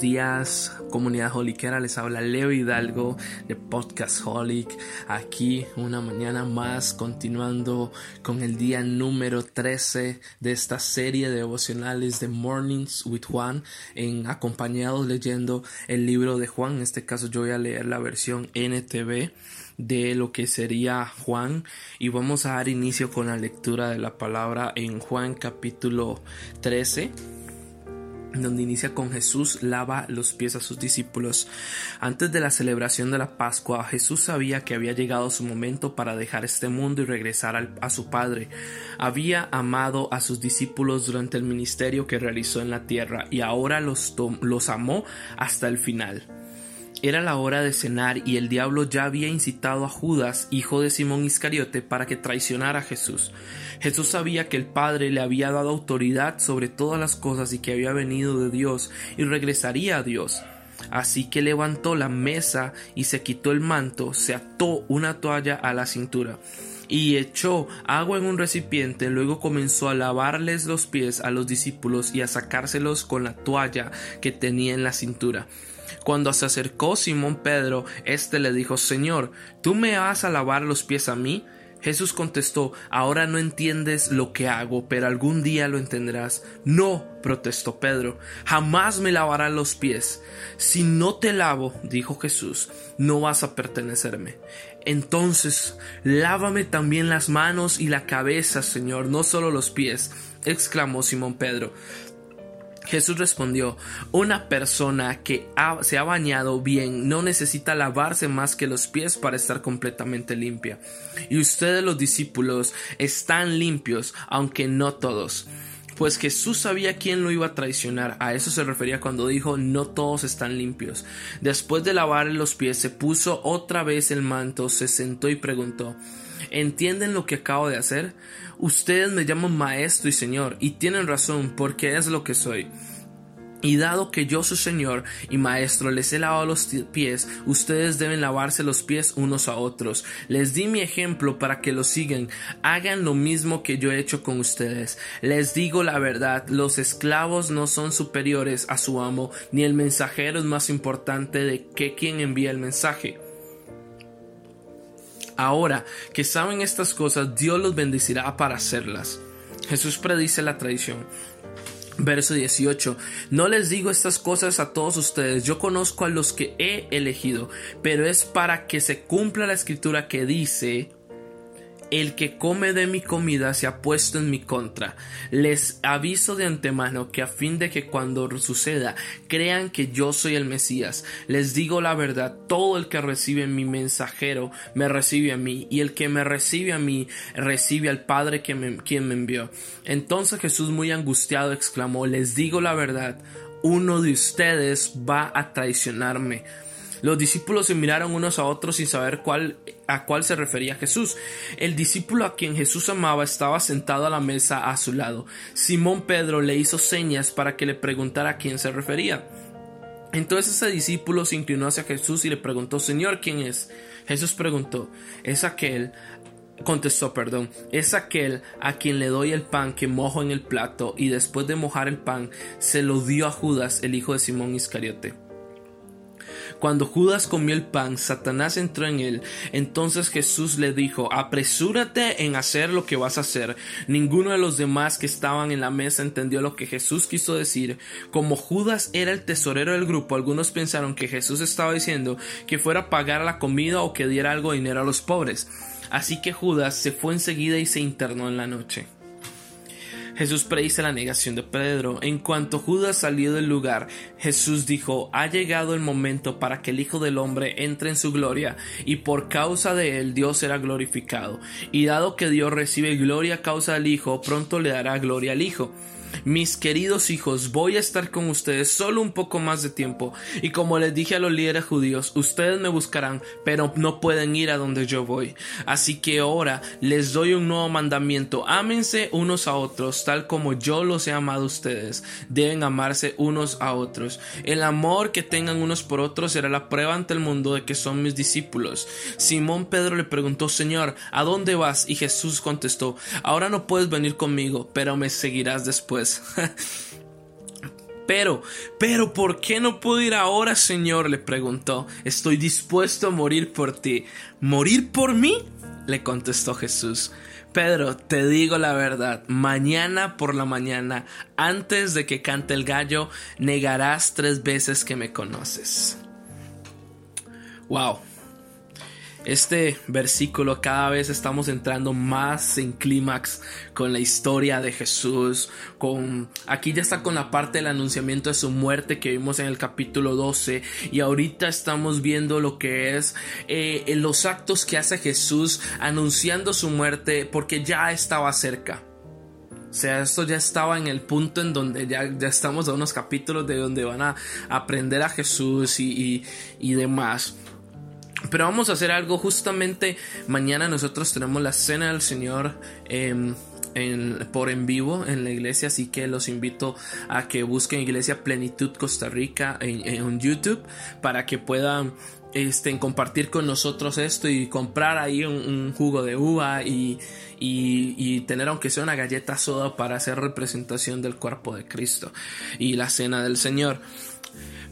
días, comunidad holiquera. Les habla Leo Hidalgo de Podcast Holic. Aquí una mañana más, continuando con el día número 13 de esta serie de devocionales de Mornings with Juan, en acompañados leyendo el libro de Juan. En este caso, yo voy a leer la versión NTV de lo que sería Juan y vamos a dar inicio con la lectura de la palabra en Juan capítulo 13 donde inicia con Jesús lava los pies a sus discípulos. Antes de la celebración de la Pascua, Jesús sabía que había llegado su momento para dejar este mundo y regresar a su Padre. Había amado a sus discípulos durante el ministerio que realizó en la tierra y ahora los, los amó hasta el final. Era la hora de cenar y el diablo ya había incitado a Judas, hijo de Simón Iscariote, para que traicionara a Jesús. Jesús sabía que el Padre le había dado autoridad sobre todas las cosas y que había venido de Dios y regresaría a Dios. Así que levantó la mesa y se quitó el manto, se ató una toalla a la cintura y echó agua en un recipiente, luego comenzó a lavarles los pies a los discípulos y a sacárselos con la toalla que tenía en la cintura. Cuando se acercó Simón Pedro, éste le dijo Señor, ¿tú me vas a lavar los pies a mí? Jesús contestó Ahora no entiendes lo que hago, pero algún día lo entenderás. No, protestó Pedro, jamás me lavarán los pies. Si no te lavo, dijo Jesús, no vas a pertenecerme. Entonces, lávame también las manos y la cabeza, Señor, no solo los pies, exclamó Simón Pedro. Jesús respondió, una persona que se ha bañado bien no necesita lavarse más que los pies para estar completamente limpia. Y ustedes los discípulos están limpios, aunque no todos. Pues Jesús sabía quién lo iba a traicionar. A eso se refería cuando dijo no todos están limpios. Después de lavarle los pies, se puso otra vez el manto, se sentó y preguntó ¿Entienden lo que acabo de hacer? Ustedes me llaman maestro y señor, y tienen razón, porque es lo que soy. Y dado que yo su Señor y Maestro les he lavado los pies, ustedes deben lavarse los pies unos a otros. Les di mi ejemplo para que lo sigan. Hagan lo mismo que yo he hecho con ustedes. Les digo la verdad, los esclavos no son superiores a su amo, ni el mensajero es más importante de que quien envía el mensaje. Ahora que saben estas cosas, Dios los bendecirá para hacerlas. Jesús predice la tradición. Verso 18. No les digo estas cosas a todos ustedes, yo conozco a los que he elegido, pero es para que se cumpla la escritura que dice, el que come de mi comida se ha puesto en mi contra. Les aviso de antemano que a fin de que cuando suceda crean que yo soy el Mesías. Les digo la verdad, todo el que recibe mi mensajero me recibe a mí, y el que me recibe a mí recibe al Padre que quien me envió. Entonces Jesús muy angustiado exclamó, les digo la verdad, uno de ustedes va a traicionarme. Los discípulos se miraron unos a otros sin saber a cuál se refería Jesús. El discípulo a quien Jesús amaba estaba sentado a la mesa a su lado. Simón Pedro le hizo señas para que le preguntara a quién se refería. Entonces ese discípulo se inclinó hacia Jesús y le preguntó, Señor, ¿quién es? Jesús preguntó, es aquel contestó, perdón, es aquel a quien le doy el pan que mojo en el plato y después de mojar el pan se lo dio a Judas, el hijo de Simón Iscariote. Cuando Judas comió el pan, Satanás entró en él. Entonces Jesús le dijo, apresúrate en hacer lo que vas a hacer. Ninguno de los demás que estaban en la mesa entendió lo que Jesús quiso decir. Como Judas era el tesorero del grupo, algunos pensaron que Jesús estaba diciendo que fuera a pagar la comida o que diera algo de dinero a los pobres. Así que Judas se fue enseguida y se internó en la noche. Jesús predice la negación de Pedro. En cuanto Judas salió del lugar, Jesús dijo, ha llegado el momento para que el Hijo del Hombre entre en su gloria, y por causa de él Dios será glorificado. Y dado que Dios recibe gloria a causa del Hijo, pronto le dará gloria al Hijo. Mis queridos hijos, voy a estar con ustedes solo un poco más de tiempo, y como les dije a los líderes judíos, ustedes me buscarán, pero no pueden ir a donde yo voy. Así que ahora les doy un nuevo mandamiento, ámense unos a otros, tal como yo los he amado a ustedes. Deben amarse unos a otros. El amor que tengan unos por otros será la prueba ante el mundo de que son mis discípulos. Simón Pedro le preguntó, Señor, ¿a dónde vas? Y Jesús contestó, ahora no puedes venir conmigo, pero me seguirás después. Pero, pero, ¿por qué no puedo ir ahora, Señor? le preguntó. Estoy dispuesto a morir por ti. ¿Morir por mí? le contestó Jesús. Pedro, te digo la verdad, mañana por la mañana, antes de que cante el gallo, negarás tres veces que me conoces. Wow. Este versículo cada vez estamos entrando más en clímax con la historia de Jesús, con aquí ya está con la parte del anunciamiento de su muerte que vimos en el capítulo 12 y ahorita estamos viendo lo que es eh, los actos que hace Jesús anunciando su muerte porque ya estaba cerca. O sea, esto ya estaba en el punto en donde ya, ya estamos a unos capítulos de donde van a aprender a Jesús y, y demás. Pero vamos a hacer algo justamente mañana nosotros tenemos la cena del Señor em, por en vivo en la iglesia, así que los invito a que busquen Iglesia Plenitud Costa Rica en, YouTube para que puedan este, compartir con nosotros esto y comprar ahí un, jugo de uva y, y, tener aunque sea una galleta soda para hacer representación del cuerpo de Cristo y la cena del Señor.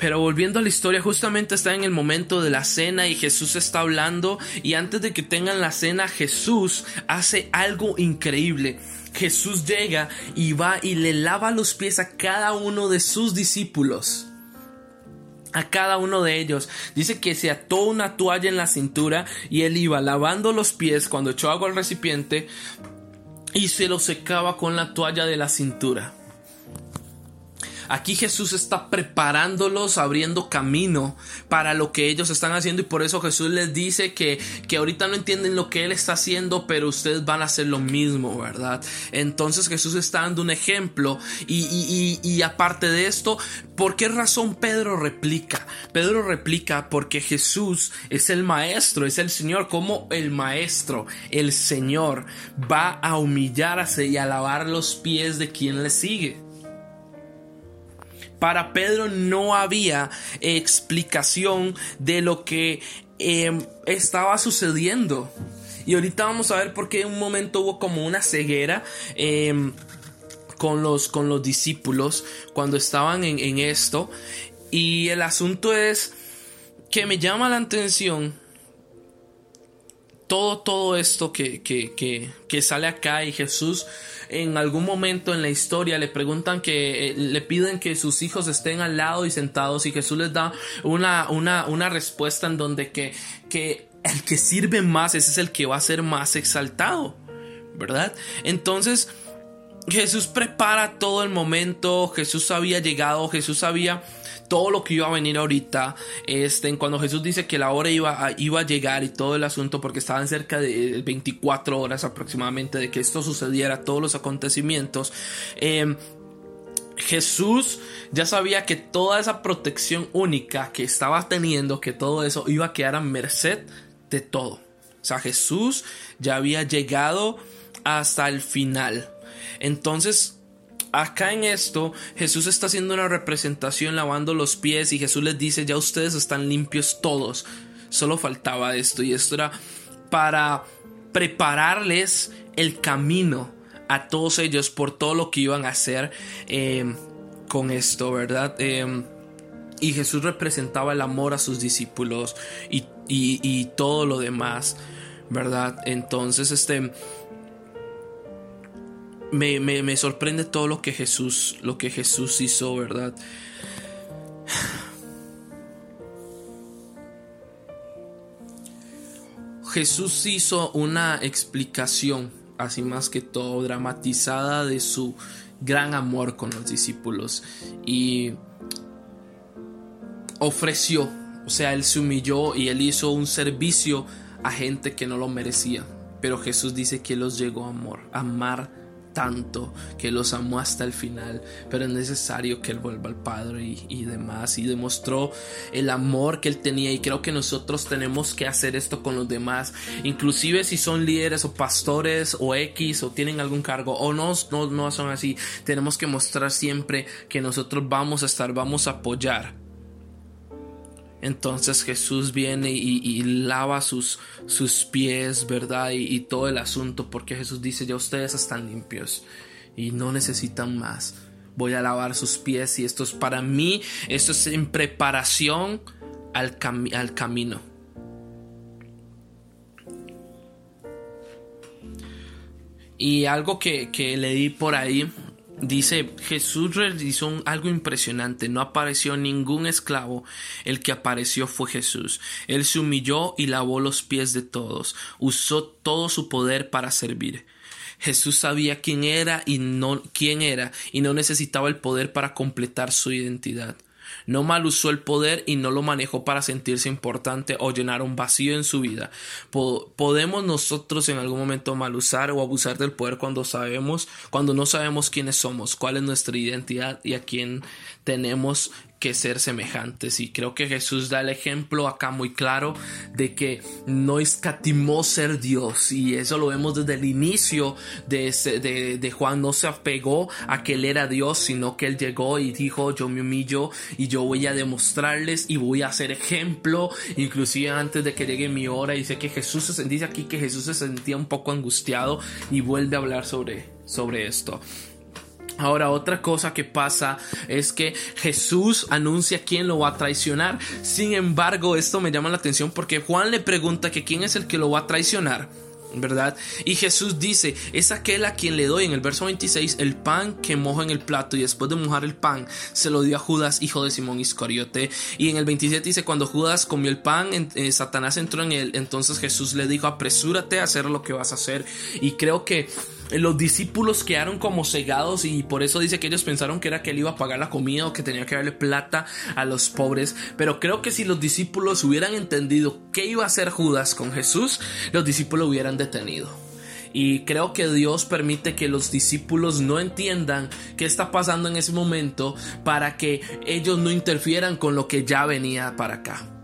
Pero volviendo a la historia, justamente está en el momento de la cena y Jesús está hablando y antes de que tengan la cena, Jesús hace algo increíble. Jesús llega y va y le lava los pies a cada uno de sus discípulos. A cada uno de ellos. Dice que se ató una toalla en la cintura y él iba lavando los pies cuando echó agua al recipiente y se lo secaba con la toalla de la cintura. Aquí Jesús está preparándolos, abriendo camino para lo que ellos están haciendo y por eso Jesús les dice que, que ahorita no entienden lo que Él está haciendo, pero ustedes van a hacer lo mismo, ¿verdad? Entonces Jesús está dando un ejemplo y, y, y, y aparte de esto, ¿por qué razón Pedro replica? Pedro replica porque Jesús es el maestro, es el Señor, como el maestro, el Señor va a humillarse y a lavar los pies de quien le sigue. Para Pedro no había explicación de lo que em, estaba sucediendo. Y ahorita vamos a ver por qué en un momento hubo como una ceguera em, con, los, con los discípulos cuando estaban en, esto. Y el asunto es que me llama la atención todo, todo esto que, que, que sale acá y Jesús en algún momento en la historia le preguntan que eh, le piden que sus hijos estén al lado y sentados y Jesús les da una, una, una respuesta en donde que, que el que sirve más ese es el que va a ser más exaltado, ¿verdad? Entonces, Jesús prepara todo el momento, Jesús había llegado, Jesús había todo lo que iba a venir ahorita, este, cuando Jesús dice que la hora iba a, iba a llegar y todo el asunto, porque estaban cerca de 24 horas aproximadamente de que esto sucediera, todos los acontecimientos, em, Jesús ya sabía que toda esa protección única que estaba teniendo, que todo eso iba a quedar a merced de todo. O sea, Jesús ya había llegado hasta el final. Entonces, acá en esto Jesús está haciendo una representación lavando los pies y Jesús les dice ya ustedes están limpios todos. Solo faltaba esto y esto era para prepararles el camino a todos ellos por todo lo que iban a hacer eh, con esto, ¿verdad? Eh, y Jesús representaba el amor a sus discípulos y, y todo lo demás, ¿verdad? Entonces, este me, sorprende todo lo que Jesús, lo que Jesús hizo, ¿verdad? Jesús hizo una explicación, así más que todo, dramatizada de su gran amor con los discípulos y ofreció, o sea, él se humilló y él hizo un servicio a gente que no lo merecía. Pero Jesús dice que los llegó a amor, a amar tanto que los amó hasta el final, pero es necesario que él vuelva al Padre y, demás, y demostró el amor que él tenía, y creo que nosotros tenemos que hacer esto con los demás, inclusive si son líderes o pastores o X o tienen algún cargo o no, no, no son así, tenemos que mostrar siempre que nosotros vamos a estar, vamos a apoyar entonces Jesús viene y, lava sus, sus, pies, ¿verdad? Y, todo el asunto, porque Jesús dice, ya ustedes están limpios y no necesitan más. voy a lavar sus pies y esto es para mí, esto es en preparación al, al camino. Y algo que, que leí por ahí Dice, Jesús realizó algo impresionante, no apareció ningún esclavo, el que apareció fue Jesús. Él se humilló y lavó los pies de todos, usó todo su poder para servir. Jesús sabía quién era y no quién era y no necesitaba el poder para completar su identidad. No mal usó el poder y no lo manejó para sentirse importante o llenar un vacío en su vida. podemos nosotros en algún momento mal usar o abusar del poder cuando sabemos, cuando no sabemos quiénes somos, cuál es nuestra identidad y a quién tenemos que ser semejantes. Y creo que Jesús da el ejemplo acá muy claro de que no escatimó ser Dios. Y eso lo vemos desde el inicio de, de, de, Juan. No se apegó a que él era Dios, sino que él llegó y dijo, yo me humillo y yo voy a demostrarles y voy a ser ejemplo. Inclusive antes de que llegue mi hora, dice que Jesús se dice aquí que Jesús se sentía un poco angustiado y vuelve a hablar sobre, sobre esto. Ahora, otra cosa que pasa es que Jesús anuncia quién lo va a traicionar. Sin embargo, esto me llama la atención porque Juan le pregunta que quién es el que lo va a traicionar. ¿verdad? Y Jesús dice, es aquel a quien le doy en el verso 26 el pan que mojo en el plato y después de mojar el pan se lo dio a Judas, hijo de Simón Iscariote. Y en el 27 dice, cuando Judas comió el pan, eh, Satanás entró en él, entonces Jesús le dijo, apresúrate a hacer lo que vas a hacer. Y creo que los discípulos quedaron como cegados y por eso dice que ellos pensaron que era que él iba a pagar la comida o que tenía que darle plata a los pobres. Pero creo que si los discípulos hubieran entendido qué iba a hacer Judas con Jesús, los discípulos hubieran detenido. Y creo que Dios permite que los discípulos no entiendan qué está pasando en ese momento para que ellos no interfieran con lo que ya venía para acá.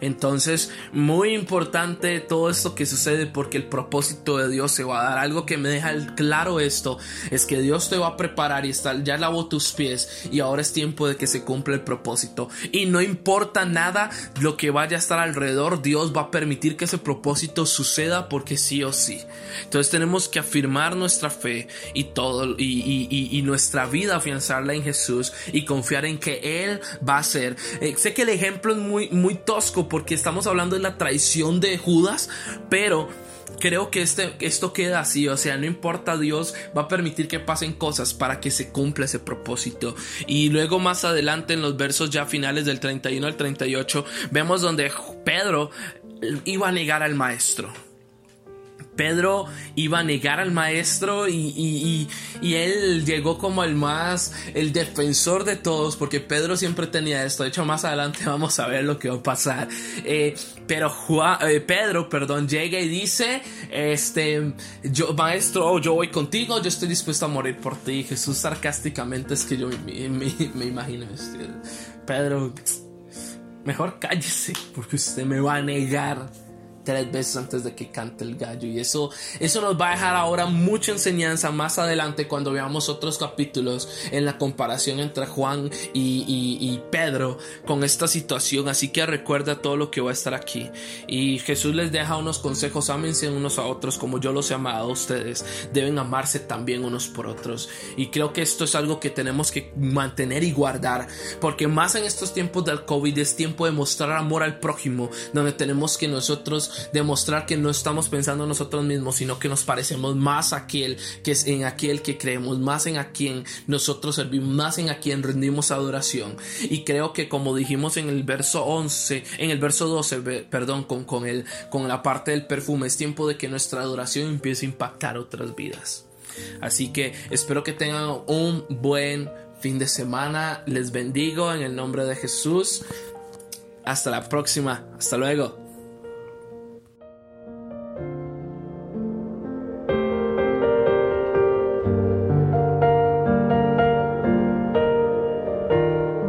Entonces, muy importante todo esto que sucede porque el propósito de Dios se va a dar. Algo que me deja claro esto es que Dios te va a preparar y está, ya lavó tus pies y ahora es tiempo de que se cumpla el propósito. Y no importa nada lo que vaya a estar alrededor, Dios va a permitir que ese propósito suceda porque sí o sí. Entonces tenemos que afirmar nuestra fe y todo y, nuestra vida afianzarla en Jesús y confiar en que Él va a ser. Eh, sé que el ejemplo es muy, muy tosco porque estamos hablando de la traición de Judas, pero creo que este, esto queda así, o sea, no importa, Dios va a permitir que pasen cosas para que se cumpla ese propósito. Y luego más adelante en los versos ya finales del 31 al 38, vemos donde Pedro iba a negar al maestro. Pedro iba a negar al maestro y, él llegó como el más, el defensor de todos, porque Pedro siempre tenía esto. De hecho, más adelante vamos a ver lo que va a pasar. Eh, pero eh, Pedro, perdón, llega y dice, este, yo, maestro, yo voy contigo, yo estoy dispuesto a morir por ti. Jesús sarcásticamente es que yo me, me imagino, este, Pedro, mejor cállese, porque usted me va a negar tres veces antes de que cante el gallo. Y eso eso nos va a dejar ahora mucha enseñanza más adelante cuando veamos otros capítulos en la comparación entre Juan y, Pedro con esta situación. Así que recuerda todo lo que va a estar aquí. Y Jesús les deja unos consejos ámense unos a otros como yo los he amado a ustedes. Deben amarse también unos por otros. Y creo que esto es algo que tenemos que mantener y guardar porque más en estos tiempos del COVID es tiempo de mostrar amor al prójimo donde tenemos que nosotros demostrar que no estamos pensando en nosotros mismos, sino que nos parecemos más a aquel que es en aquel que creemos, más en a quien nosotros servimos, más en a quien rendimos adoración. Y creo que como dijimos en el verso 11, en el verso 12, perdón, con, con, el, con la parte del perfume, es tiempo de que nuestra adoración empiece a impactar otras vidas. Así que espero que tengan un buen fin de semana. Les bendigo en el nombre de Jesús. Hasta la próxima. Hasta luego.